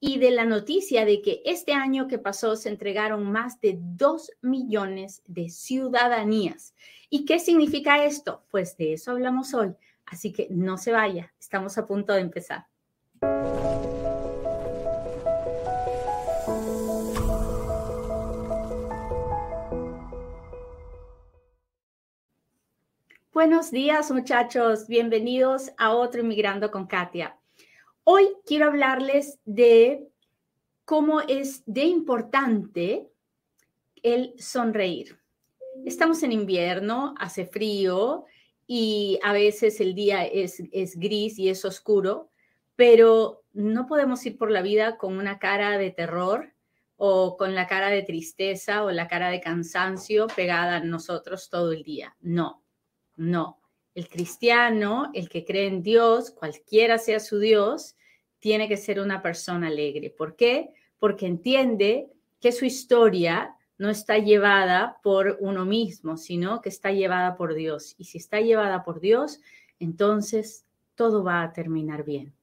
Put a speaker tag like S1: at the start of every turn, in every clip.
S1: y de la noticia de que este año que pasó se entregaron más de 2 millones de ciudadanías. ¿Y qué significa esto? Pues de eso hablamos hoy. Así que no se vaya, estamos a punto de empezar. Buenos días muchachos, bienvenidos a otro Inmigrando con Katia. Hoy quiero hablarles de cómo es de importante el sonreír. Estamos en invierno, hace frío y a veces el día es, gris y es oscuro, pero no podemos ir por la vida con una cara de terror o con la cara de tristeza o la cara de cansancio pegada a nosotros todo el día. No, no. El cristiano, el que cree en Dios, cualquiera sea su Dios, tiene que ser una persona alegre. ¿Por qué? Porque entiende que su historia no está llevada por uno mismo, sino que está llevada por Dios. Y si está llevada por Dios, entonces todo va a terminar bien.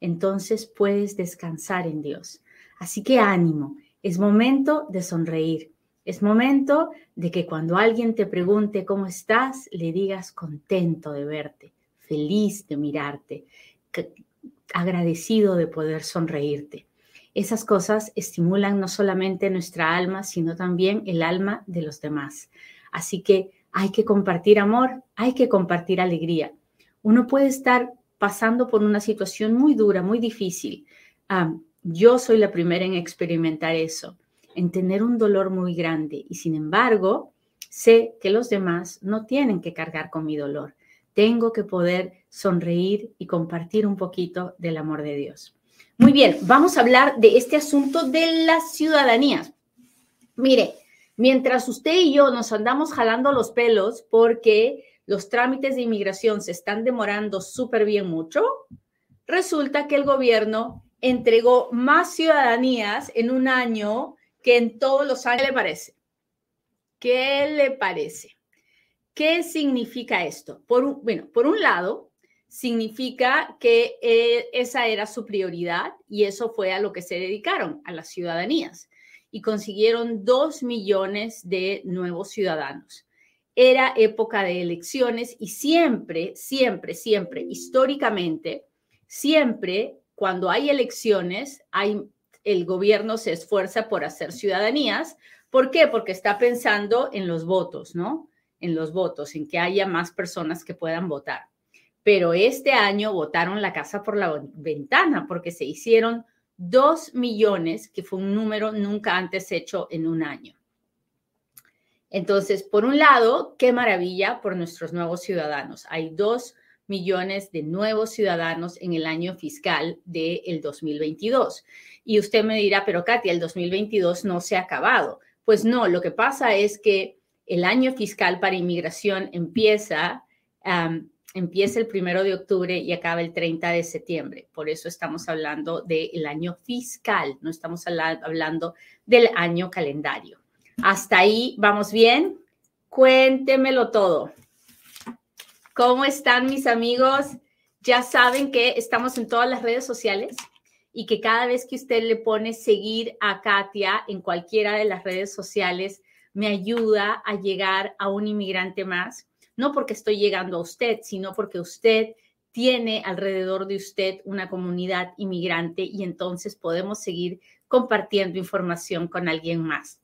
S1: Entonces puedes descansar en Dios. Así que ánimo, es momento de sonreír. Es momento de que cuando alguien te pregunte cómo estás, le digas contento de verte, feliz de mirarte, agradecido de poder sonreírte. Esas cosas estimulan no solamente nuestra alma, sino también el alma de los demás. Así que hay que compartir amor, hay que compartir alegría. Uno puede estar pasando por una situación muy dura, muy difícil. Ah, yo soy la primera en experimentar eso en tener un dolor muy grande y sin embargo sé que los demás no tienen que cargar con mi dolor. Tengo que poder sonreír y compartir un poquito del amor de Dios. Muy bien, vamos a hablar de este asunto de las ciudadanías. Mire, mientras usted y yo nos andamos jalando los pelos porque los trámites de inmigración se están demorando súper bien mucho, resulta que el gobierno entregó más ciudadanías en un año que en todos los años. ¿Qué le parece? ¿Qué le parece? ¿Qué significa esto? Bueno, por un lado, significa que eh, esa era su prioridad y eso fue a lo que se dedicaron, a las ciudadanías, y consiguieron dos millones de nuevos ciudadanos. Era época de elecciones y siempre, siempre, siempre, históricamente, siempre cuando hay elecciones, hay el gobierno se esfuerza por hacer ciudadanías. ¿Por qué? Porque está pensando en los votos, ¿no? En los votos, en que haya más personas que puedan votar. Pero este año votaron la casa por la ventana porque se hicieron dos millones, que fue un número nunca antes hecho en un año. Entonces, por un lado, qué maravilla por nuestros nuevos ciudadanos. Hay dos millones de nuevos ciudadanos en el año fiscal del de 2022. Y usted me dirá, pero Katia, el 2022 no se ha acabado. Pues no, lo que pasa es que el año fiscal para inmigración empieza, empieza el primero de octubre y acaba el 30 de septiembre. Por eso estamos hablando del año fiscal, no estamos hablando del año calendario. Hasta ahí, ¿vamos bien? Cuéntemelo todo. ¿Cómo están mis amigos? Ya saben que estamos en todas las redes sociales y que cada vez que usted le pone seguir a Katia en cualquiera de las redes sociales, me ayuda a llegar a un inmigrante más, no porque estoy llegando a usted, sino porque usted tiene alrededor de usted una comunidad inmigrante y entonces podemos seguir compartiendo información con alguien más.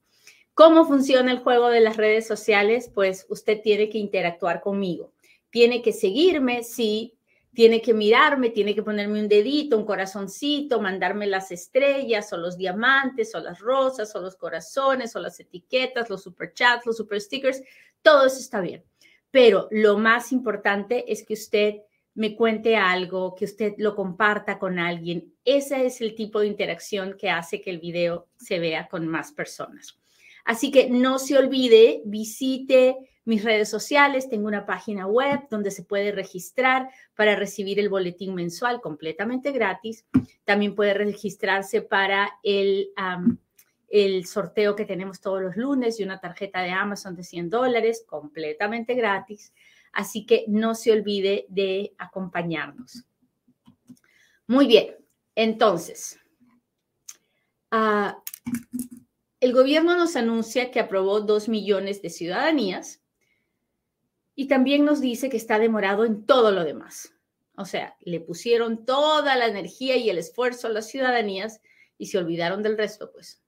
S1: ¿Cómo funciona el juego de las redes sociales? Pues usted tiene que interactuar conmigo tiene que seguirme, sí, tiene que mirarme, tiene que ponerme un dedito, un corazoncito, mandarme las estrellas o los diamantes o las rosas o los corazones o las etiquetas, los superchats, los super stickers, todo eso está bien. Pero lo más importante es que usted me cuente algo, que usted lo comparta con alguien. Ese es el tipo de interacción que hace que el video se vea con más personas. Así que no se olvide, visite mis redes sociales, tengo una página web donde se puede registrar para recibir el boletín mensual completamente gratis. También puede registrarse para el, el sorteo que tenemos todos los lunes de una tarjeta de Amazon de 100 dólares completamente gratis. Así que no se olvide de acompañarnos. Muy bien, entonces, uh, el gobierno nos anuncia que aprobó dos millones de ciudadanías y también nos dice que está demorado en todo lo demás. O sea, le pusieron toda la energía y el esfuerzo a las ciudadanías y se olvidaron del resto, pues.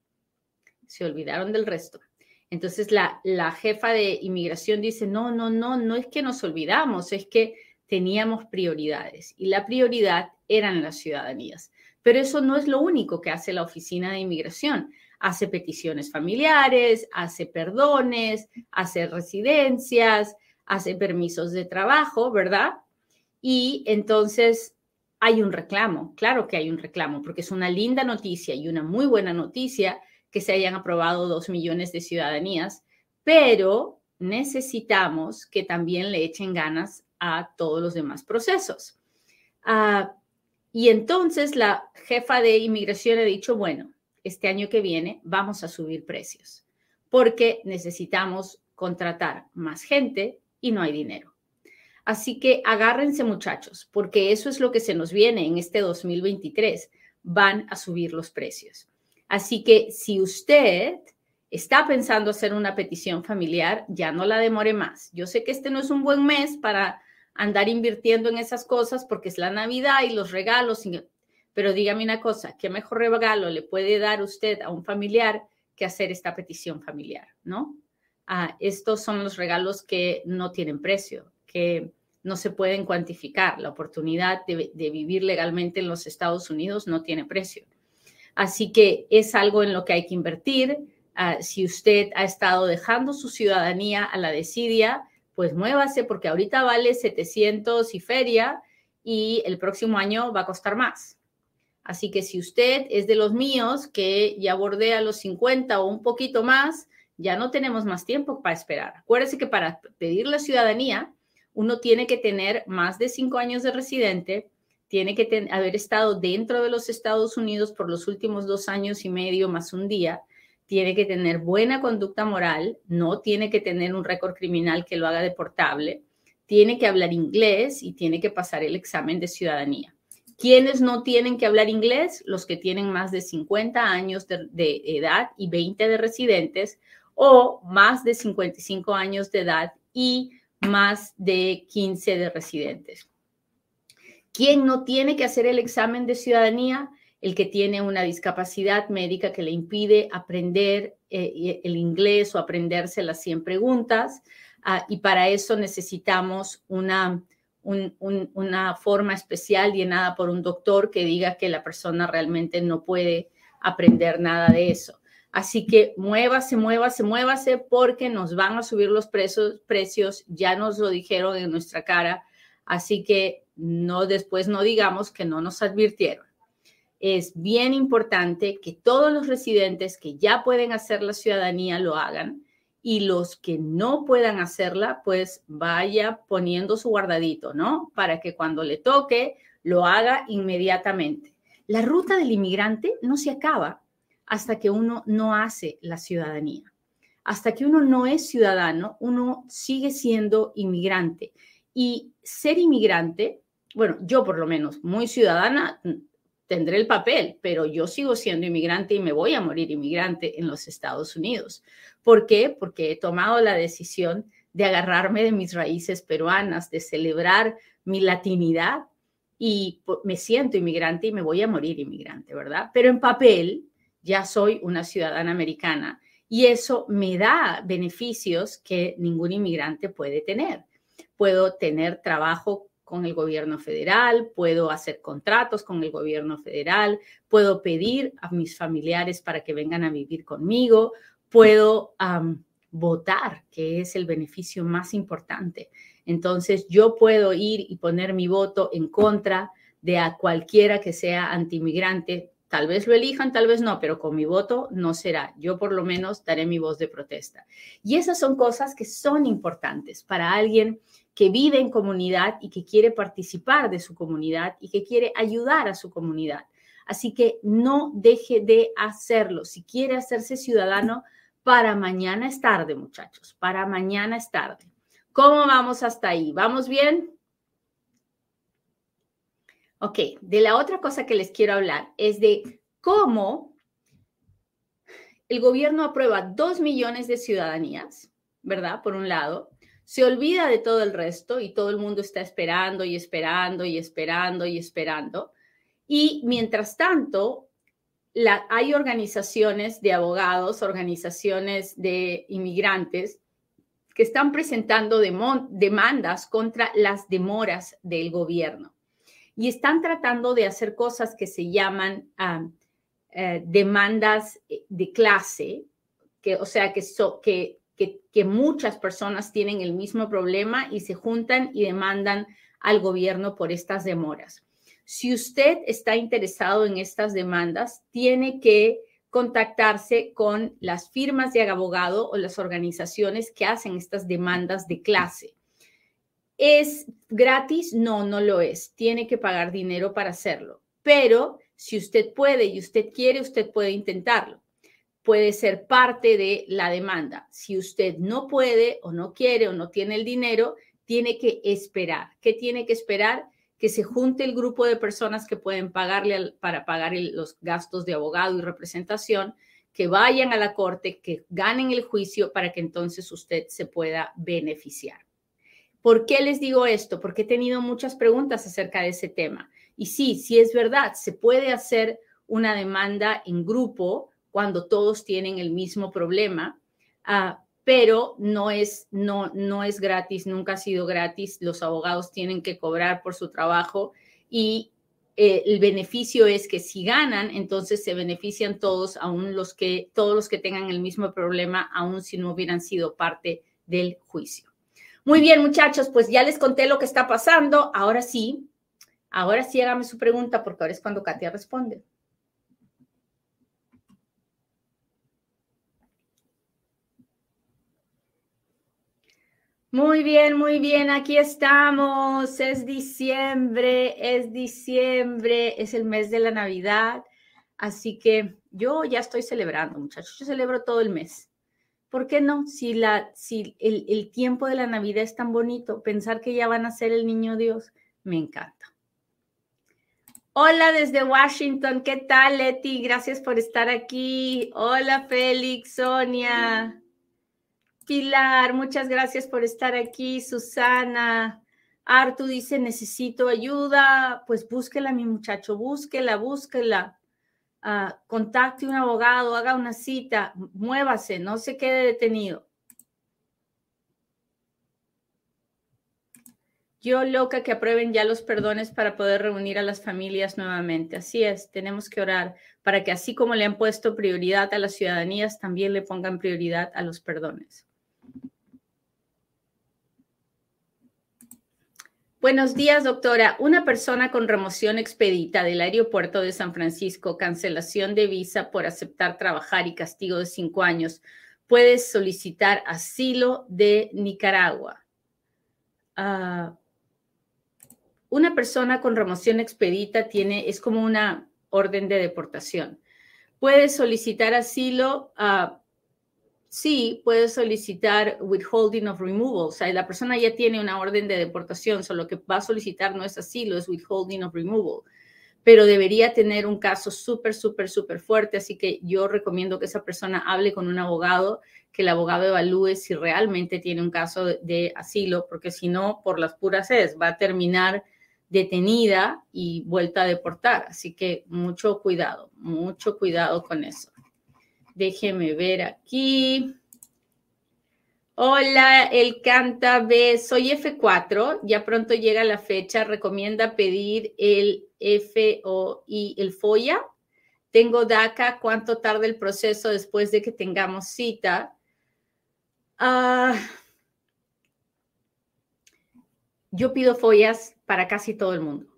S1: Se olvidaron del resto. Entonces la, la jefa de inmigración dice, no, no, no, no es que nos olvidamos, es que teníamos prioridades y la prioridad eran las ciudadanías. Pero eso no es lo único que hace la Oficina de Inmigración. Hace peticiones familiares, hace perdones, hace residencias, hace permisos de trabajo, ¿verdad? Y entonces hay un reclamo, claro que hay un reclamo, porque es una linda noticia y una muy buena noticia que se hayan aprobado dos millones de ciudadanías, pero necesitamos que también le echen ganas a todos los demás procesos. Ah, y entonces la jefa de inmigración ha dicho, bueno, este año que viene vamos a subir precios porque necesitamos contratar más gente y no hay dinero. Así que agárrense muchachos, porque eso es lo que se nos viene en este 2023. Van a subir los precios. Así que si usted está pensando hacer una petición familiar, ya no la demore más. Yo sé que este no es un buen mes para andar invirtiendo en esas cosas porque es la Navidad y los regalos, pero dígame una cosa, ¿qué mejor regalo le puede dar usted a un familiar que hacer esta petición familiar, no? Ah, estos son los regalos que no tienen precio, que no se pueden cuantificar. La oportunidad de, vivir legalmente en los Estados Unidos no tiene precio. Así que es algo en lo que hay que invertir. Ah, si usted ha estado dejando su ciudadanía a la desidia, pues muévase porque ahorita vale 700 y feria y el próximo año va a costar más. Así que si usted es de los míos que ya bordea los 50 o un poquito más, ya no tenemos más tiempo para esperar. Acuérdese que para pedir la ciudadanía, uno tiene que tener más de cinco años de residente, tiene que haber estado dentro de los Estados Unidos por los últimos dos años y medio más un día, tiene que tener buena conducta moral, no tiene que tener un récord criminal que lo haga deportable, tiene que hablar inglés y tiene que pasar el examen de ciudadanía. ¿Quiénes no tienen que hablar inglés? Los que tienen más de 50 años de, de edad y 20 de residentes o más de 55 años de edad y más de 15 de residentes. ¿Quién no tiene que hacer el examen de ciudadanía? El que tiene una discapacidad médica que le impide aprender eh, el inglés o aprenderse las 100 preguntas. Ah, y para eso necesitamos una, una forma especial llenada por un doctor que diga que la persona realmente no puede aprender nada de eso. Así que muévase, muévase, muévase porque nos van a subir los precios, precios, ya nos lo dijeron en nuestra cara, así que no después no digamos que no nos advirtieron. Es bien importante que todos los residentes que ya pueden hacer la ciudadanía lo hagan y los que no puedan hacerla, pues vaya poniendo su guardadito, ¿no? Para que cuando le toque lo haga inmediatamente. La ruta del inmigrante no se acaba hasta que uno no hace la ciudadanía. Hasta que uno no es ciudadano, uno sigue siendo inmigrante. Y ser inmigrante, bueno, yo por lo menos, muy ciudadana, tendré el papel, pero yo sigo siendo inmigrante y me voy a morir inmigrante en los Estados Unidos. ¿Por qué? Porque he tomado la decisión de agarrarme de mis raíces peruanas, de celebrar mi latinidad y me siento inmigrante y me voy a morir inmigrante, ¿verdad? Pero en papel ya soy una ciudadana americana y eso me da beneficios que ningún inmigrante puede tener. Puedo tener trabajo con el gobierno federal, puedo hacer contratos con el gobierno federal, puedo pedir a mis familiares para que vengan a vivir conmigo, puedo votar, que es el beneficio más importante. Entonces, yo puedo ir y poner mi voto en contra de a cualquiera que sea antimigrante Tal vez lo elijan, tal vez no, pero con mi voto no será. Yo por lo menos daré mi voz de protesta. Y esas son cosas que son importantes para alguien que vive en comunidad y que quiere participar de su comunidad y que quiere ayudar a su comunidad. Así que no deje de hacerlo. Si quiere hacerse ciudadano, para mañana es tarde, muchachos. Para mañana es tarde. ¿Cómo vamos hasta ahí? ¿Vamos bien? Ok, de la otra cosa que les quiero hablar es de cómo el gobierno aprueba dos millones de ciudadanías, ¿verdad? Por un lado, se olvida de todo el resto y todo el mundo está esperando y esperando y esperando y esperando. Y mientras tanto, hay organizaciones de abogados, organizaciones de inmigrantes que están presentando demandas contra las demoras del gobierno y están tratando de hacer cosas que se llaman eh, demandas de clase, que, o sea, que, que, que, muchas personas tienen el mismo problema y se juntan y demandan al gobierno por estas demoras. Si usted está interesado en estas demandas, tiene que contactarse con las firmas de abogado o las organizaciones que hacen estas demandas de clase. ¿Es gratis? No, no lo es. Tiene que pagar dinero para hacerlo. Pero si usted puede y usted quiere, usted puede intentarlo. Puede ser parte de la demanda. Si usted no puede o no quiere o no tiene el dinero, tiene que esperar. ¿Qué tiene que esperar? Que se junte el grupo de personas que pueden pagarle para pagar los gastos de abogado y representación, que vayan a la corte, que ganen el juicio para que entonces usted se pueda beneficiar. ¿Por qué les digo esto? Porque he tenido muchas preguntas acerca de ese tema. Y sí, sí es verdad, se puede hacer una demanda en grupo cuando todos tienen el mismo problema, uh, pero no es, no, no es gratis, nunca ha sido gratis. Los abogados tienen que cobrar por su trabajo y eh, el beneficio es que si ganan, entonces se benefician todos, aún los que, todos los que tengan el mismo problema, aún si no hubieran sido parte del juicio. Muy bien, muchachos, pues ya les conté lo que está pasando. Ahora sí, ahora sí hágame su pregunta porque ahora es cuando Katia responde. Muy bien, muy bien, aquí estamos. Es diciembre, es diciembre, es el mes de la Navidad. Así que yo ya estoy celebrando, muchachos. Yo celebro todo el mes. ¿Por qué no? Si, la, si el, tiempo de la Navidad es tan bonito, pensar que ya van a ser el niño Dios, me encanta. Hola desde Washington, ¿qué tal Leti? Gracias por estar aquí. Hola Félix, Sonia, Pilar, muchas gracias por estar aquí. Susana, Artu dice, necesito ayuda. Pues búsquela, mi muchacho, búsquela, búsquela. Ah, contacte un abogado, haga una cita, muévase, no se quede detenido. Yo loca que aprueben ya los perdones para poder reunir a las familias nuevamente. Así es, tenemos que orar para que así como le han puesto prioridad a las ciudadanías, también le pongan prioridad a los perdones. Buenos días, doctora. Una persona con remoción expedita del aeropuerto de San Francisco, cancelación de visa por aceptar trabajar y castigo de cinco años, puede solicitar asilo de Nicaragua. Ah, una persona con remoción expedita tiene, es como una orden de deportación. Puede solicitar asilo a sí puede solicitar withholding of removal. O sea, la persona ya tiene una orden de deportación, solo que va a solicitar no es asilo, es withholding of removal. Pero debería tener un caso súper, súper, súper fuerte. Así que yo recomiendo que esa persona hable con un abogado, que el abogado evalúe si realmente tiene un caso de, asilo, porque si no, por las puras es, va a terminar detenida y vuelta a deportar. Así que mucho cuidado, mucho cuidado con eso. Déjeme ver aquí. Hola, el canta B. Soy F4. Ya pronto llega la fecha. Recomienda pedir el FO y el FOIA. Tengo DACA. ¿Cuánto tarda el proceso después de que tengamos cita? Ah, yo pido FOIAs para casi todo el mundo.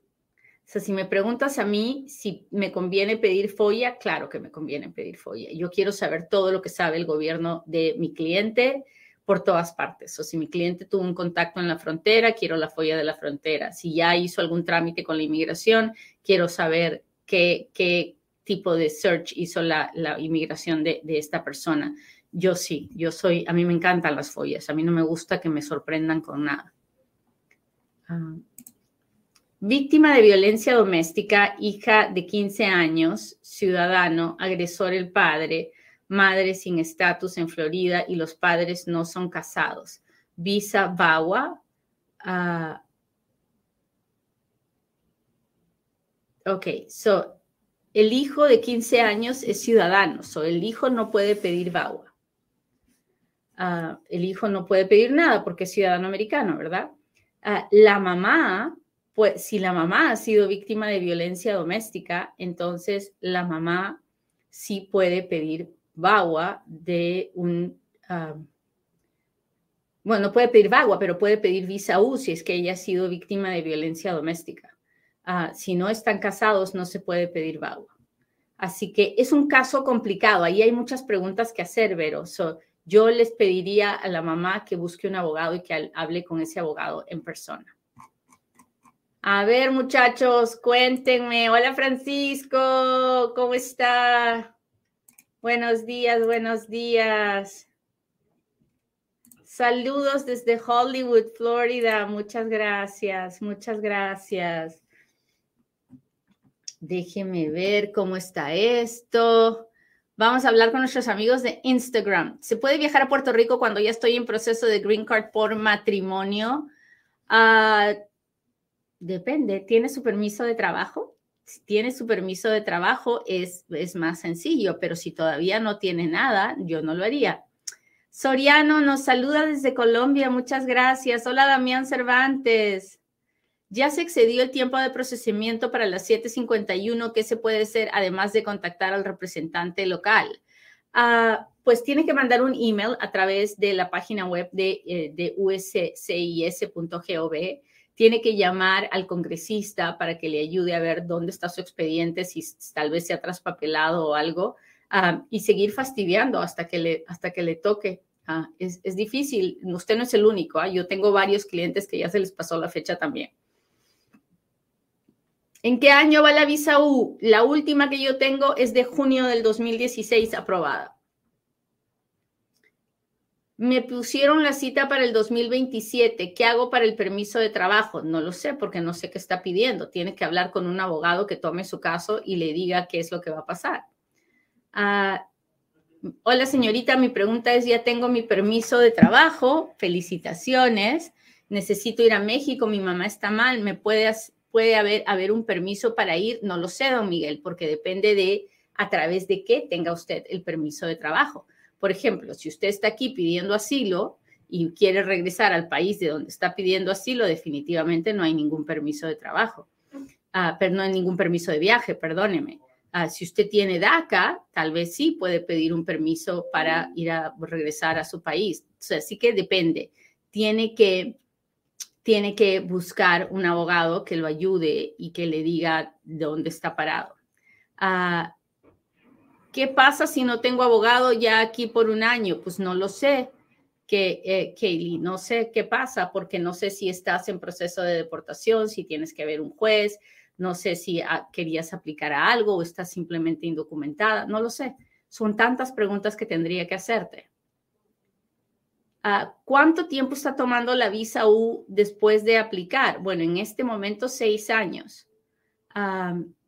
S1: O sea, si me preguntas a mí si me conviene pedir FOIA, claro que me conviene pedir FOIA. Yo quiero saber todo lo que sabe el gobierno de mi cliente por todas partes. O si mi cliente tuvo un contacto en la frontera, quiero la FOIA de la frontera. Si ya hizo algún trámite con la inmigración, quiero saber qué, qué tipo de search hizo la, la inmigración de, de esta persona. Yo sí, yo soy, a mí me encantan las FOIAs, a mí no me gusta que me sorprendan con nada. Ah. Víctima de violencia doméstica, hija de 15 años, ciudadano, agresor el padre, madre sin estatus en Florida y los padres no son casados. Visa VAWA. Uh, ok, so el hijo de 15 años es ciudadano, so el hijo no puede pedir VAWA. Uh, el hijo no puede pedir nada porque es ciudadano americano, ¿verdad? Uh, la mamá pues si la mamá ha sido víctima de violencia doméstica, entonces la mamá sí puede pedir VAWA de un, ah, bueno, no puede pedir VAWA, pero puede pedir visa U si es que ella ha sido víctima de violencia doméstica. Ah, si no están casados, no se puede pedir VAWA. Así que es un caso complicado. Ahí hay muchas preguntas que hacer, Vero. yo les pediría a la mamá que busque un abogado y que hable con ese abogado en persona. A ver, muchachos, cuéntenme. Hola, Francisco, ¿cómo está? Buenos días, buenos días. Saludos desde Hollywood, Florida. Muchas gracias, muchas gracias. Déjeme ver cómo está esto. Vamos a hablar con nuestros amigos de Instagram. ¿Se puede viajar a Puerto Rico cuando ya estoy en proceso de Green Card por matrimonio? Uh, Depende, ¿tiene su permiso de trabajo? Si tiene su permiso de trabajo es, es más sencillo, pero si todavía no tiene nada, yo no lo haría. Soriano nos saluda desde Colombia, muchas gracias. Hola Damián Cervantes. Ya se excedió el tiempo de procesamiento para las 7:51. ¿Qué se puede hacer además de contactar al representante local? Uh, pues tiene que mandar un email a través de la página web de, eh, de uscis.gov tiene que llamar al congresista para que le ayude a ver dónde está su expediente, si tal vez se ha traspapelado o algo, ah, y seguir fastidiando hasta que le, hasta que le toque. Ah, es, difícil, usted no es el único, ¿ah? yo tengo varios clientes que ya se les pasó la fecha también. ¿En qué año va la visa U? La última que yo tengo es de junio del 2016 aprobada. Me pusieron la cita para el 2027. ¿Qué hago para el permiso de trabajo? No lo sé porque no sé qué está pidiendo. Tiene que hablar con un abogado que tome su caso y le diga qué es lo que va a pasar. Ah, hola señorita, mi pregunta es, ya tengo mi permiso de trabajo. Felicitaciones. Necesito ir a México. Mi mamá está mal. ¿Me puede, haber un permiso para ir? No lo sé, don Miguel, porque depende de a través de qué tenga usted el permiso de trabajo. Por ejemplo, si usted está aquí pidiendo asilo y quiere regresar al país de donde está pidiendo asilo, definitivamente no hay ningún permiso de trabajo, ah, pero no hay ningún permiso de viaje, perdóneme. Ah, si usted tiene DACA, tal vez sí puede pedir un permiso para ir a regresar a su país. así que depende. Tiene que, tiene que buscar un abogado que lo ayude y que le diga dónde está parado. Uh, ¿Qué pasa si no tengo abogado ya aquí por un año? Pues no lo sé, que, eh, Kaylee, no sé qué pasa porque no sé si estás en proceso de deportación, si tienes que ver un juez, no sé si ah, querías aplicar a algo o estás simplemente indocumentada, no lo sé. Son tantas preguntas que tendría que hacerte. Ah, ¿Cuánto tiempo está tomando la visa U después de aplicar? Bueno, en este momento seis años.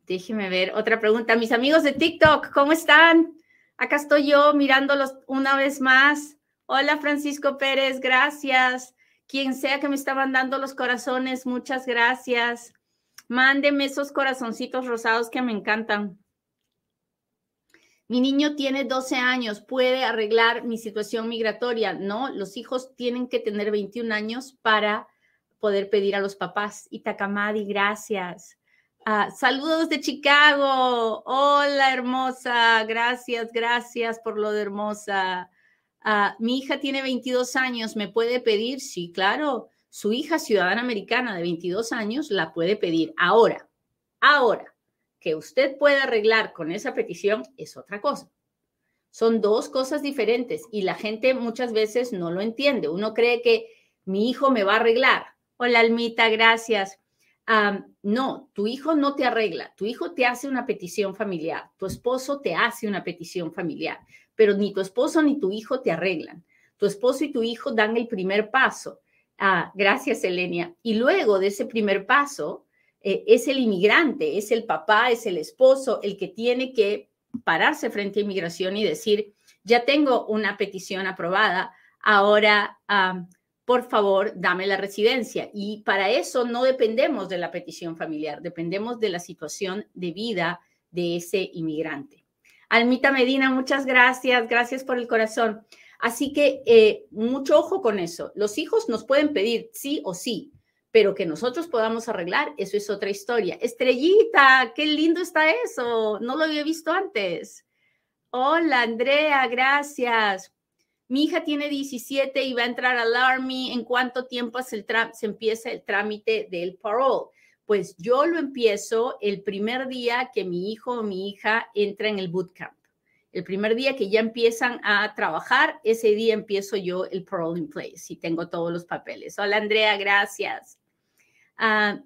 S1: Déjeme ver otra pregunta. Mis amigos de TikTok, ¿cómo están? Acá estoy yo mirándolos una vez más. Hola Francisco Pérez, gracias. Quien sea que me está mandando los corazones, muchas gracias. Mándeme esos corazoncitos rosados que me encantan. Mi niño tiene 12 años, puede arreglar mi situación migratoria. No, los hijos tienen que tener 21 años para poder pedir a los papás. Itacamadi, gracias. Ah, saludos de Chicago. Hola, hermosa. Gracias, gracias por lo de hermosa. Ah, mi hija tiene 22 años. ¿Me puede pedir? Sí, claro. Su hija, ciudadana americana de 22 años, la puede pedir ahora. Ahora, que usted puede arreglar con esa petición es otra cosa. Son dos cosas diferentes y la gente muchas veces no lo entiende. Uno cree que mi hijo me va a arreglar. Hola, Almita, gracias. No, tu hijo no te arregla, tu hijo te hace una petición familiar, tu esposo te hace una petición familiar, pero ni tu esposo ni tu hijo te arreglan. Tu esposo y tu hijo dan el primer paso. Ah, gracias, Elenia. Y luego de ese primer paso, eh, es el inmigrante, es el papá, es el esposo, el que tiene que pararse frente a inmigración y decir, ya tengo una petición aprobada, ahora por favor, dame la residencia. Y para eso no dependemos de la petición familiar, dependemos de la situación de vida de ese inmigrante. Almita Medina, muchas gracias, gracias por el corazón. Así que eh, mucho ojo con eso. Los hijos nos pueden pedir sí o sí, pero que nosotros podamos arreglar, eso es otra historia. Estrellita, qué lindo está eso, no lo había visto antes. Hola, Andrea, gracias. Mi hija tiene 17 y va a entrar al Army. ¿En cuánto tiempo se, empieza el trámite del parole? Pues yo lo empiezo el primer día que mi hijo o mi hija entra en el bootcamp. El primer día que ya empiezan a trabajar, ese día empiezo yo el parole in place y tengo todos los papeles. Hola Andrea, gracias. Ah,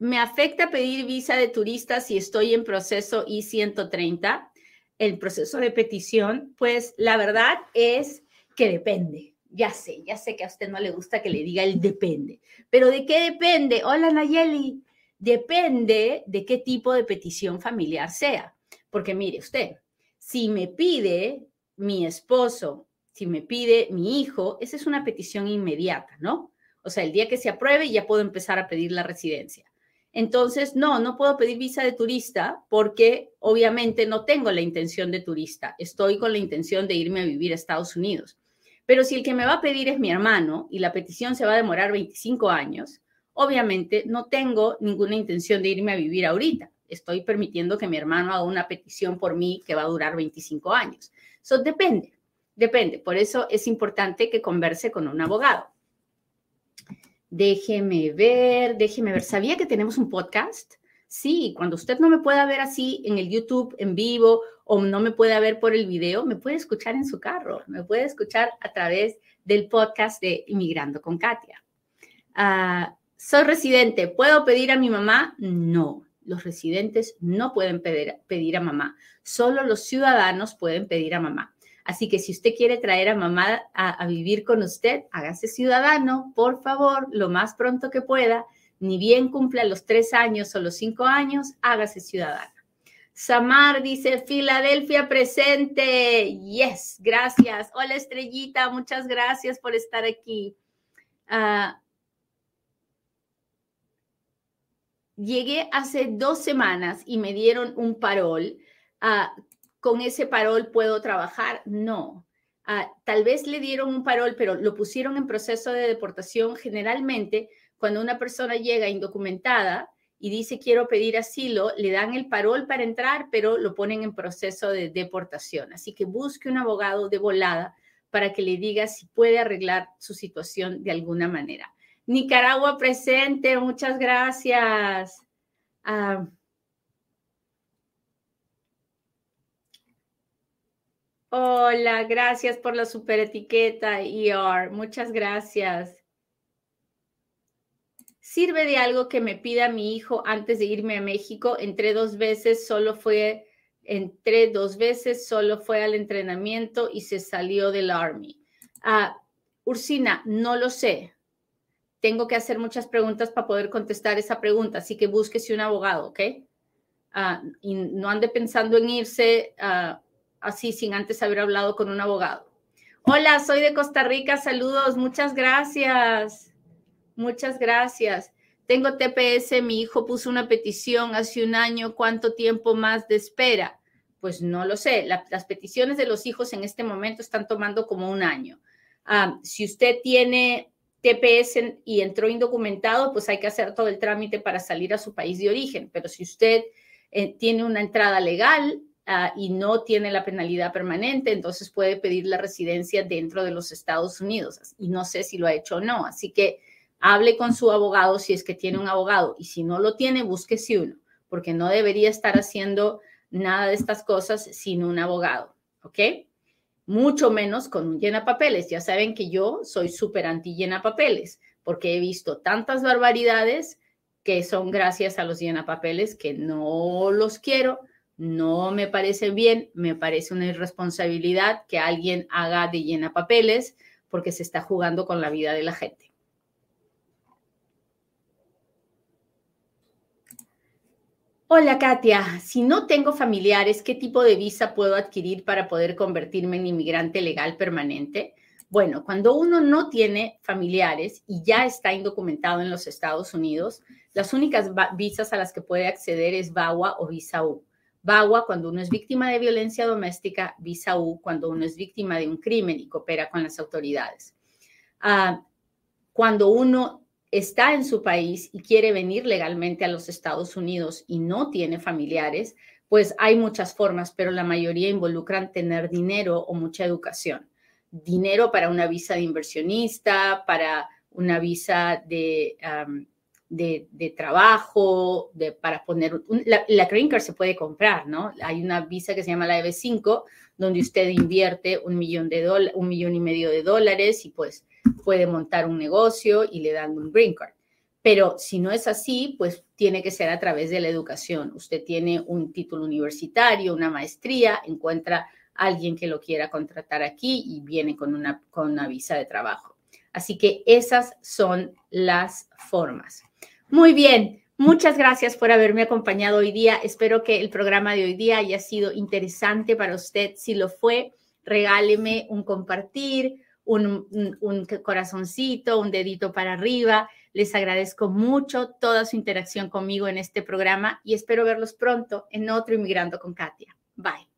S1: me afecta pedir visa de turista si estoy en proceso I-130 el proceso de petición? Pues la verdad es que depende. Ya sé, ya sé que a usted no le gusta que le diga el depende. Pero ¿de qué depende? Hola Nayeli. Depende de qué tipo de petición familiar sea. Porque mire usted, si me pide mi esposo, si me pide mi hijo, esa es una petición inmediata, ¿no? O sea, el día que se apruebe ya puedo empezar a pedir la residencia. Entonces, no, no puedo pedir visa de turista porque obviamente no tengo la intención de turista, estoy con la intención de irme a vivir a Estados Unidos. Pero si el que me va a pedir es mi hermano y la petición se va a demorar 25 años, obviamente no tengo ninguna intención de irme a vivir ahorita. Estoy permitiendo que mi hermano haga una petición por mí que va a durar 25 años. Eso depende, depende. Por eso es importante que converse con un abogado. Déjeme ver, déjeme ver. ¿Sabía que tenemos un podcast? Sí, cuando usted no me pueda ver así en el YouTube en vivo o no me pueda ver por el video, me puede escuchar en su carro, me puede escuchar a través del podcast de Inmigrando con Katia. Ah, soy residente, ¿puedo pedir a mi mamá? No, los residentes no pueden pedir, pedir a mamá, solo los ciudadanos pueden pedir a mamá. Así que si usted quiere traer a mamá a, vivir con usted, hágase ciudadano, por favor, lo más pronto que pueda. Ni bien cumpla los tres años o los cinco años, hágase ciudadana. Samar dice, Filadelfia presente. Yes, gracias. Hola Estrellita, muchas gracias por estar aquí. Ah, llegué hace dos semanas y me dieron un parol. Uh, con ese parol puedo trabajar. No. Ah, tal vez le dieron un parol, pero lo pusieron en proceso de deportación. Generalmente, cuando una persona llega indocumentada y dice quiero pedir asilo, le dan el parol para entrar, pero lo ponen en proceso de deportación. Así que busque un abogado de volada para que le diga si puede arreglar su situación de alguna manera. Nicaragua presente, muchas gracias. Ah, Hola, gracias por la super etiqueta, ER. Muchas gracias. ¿Sirve de algo que me pida mi hijo antes de irme a México? Entré dos veces, solo fue, entré dos veces, solo fue al entrenamiento y se salió del Army. Ah, Ursina, no lo sé. Tengo que hacer muchas preguntas para poder contestar esa pregunta, así que búsquese un abogado, ¿ok? Ah, y no ande pensando en irse. Uh, así sin antes haber hablado con un abogado. Hola, soy de Costa Rica, saludos, muchas gracias. Muchas gracias. Tengo TPS, mi hijo puso una petición hace un año, ¿cuánto tiempo más de espera? Pues no lo sé, las peticiones de los hijos en este momento están tomando como un año. Ah, si usted tiene TPS y entró indocumentado, pues hay que hacer todo el trámite para salir a su país de origen. Pero si usted eh, tiene una entrada legal, Ah, y no tiene la penalidad permanente, entonces puede pedir la residencia dentro de los Estados Unidos. Y no sé si lo ha hecho o no. Así que hable con su abogado si es que tiene un abogado y si no lo tiene, búsquese uno, porque no debería estar haciendo nada de estas cosas sin un abogado, ¿ok? Mucho menos con un llena papeles. Ya saben que yo soy súper anti llena papeles, porque he visto tantas barbaridades que son gracias a los llena papeles que no los quiero, no me parece bien, me parece una irresponsabilidad que alguien haga de llena papeles porque se está jugando con la vida de la gente. Hola Katia, si no tengo familiares, ¿qué tipo de visa puedo adquirir para poder convertirme en inmigrante legal permanente? Bueno, cuando uno no tiene familiares y ya está indocumentado en los Estados Unidos, las únicas visas a las que puede acceder es VAWA o Visa U. VAWA cuando uno es víctima de violencia doméstica, Visa cuando uno es víctima de un crimen y coopera con las autoridades. Ah, cuando uno está en su país y quiere venir legalmente a los Estados Unidos y no tiene familiares, pues hay muchas formas, pero la mayoría involucran tener dinero o mucha educación. Dinero para una visa de inversionista, para una visa de, de, trabajo, para poner... la, la, Green Card se puede comprar, ¿no? Hay una visa que se llama la EB5, donde usted invierte un millón, de un millón y medio de dólares y pues puede montar un negocio y le dan un green card. Pero si no es así, pues tiene que ser a través de la educación. Usted tiene un título universitario, una maestría, encuentra alguien que lo quiera contratar aquí y viene con una, con una visa de trabajo. Así que esas son las formas. Muy bien, muchas gracias por haberme acompañado hoy día. Espero que el programa de hoy día haya sido interesante para usted. Si lo fue, regáleme un compartir, un, corazoncito, un dedito para arriba. Les agradezco mucho toda su interacción conmigo en este programa y espero verlos pronto en otro Inmigrando con Katia. Bye.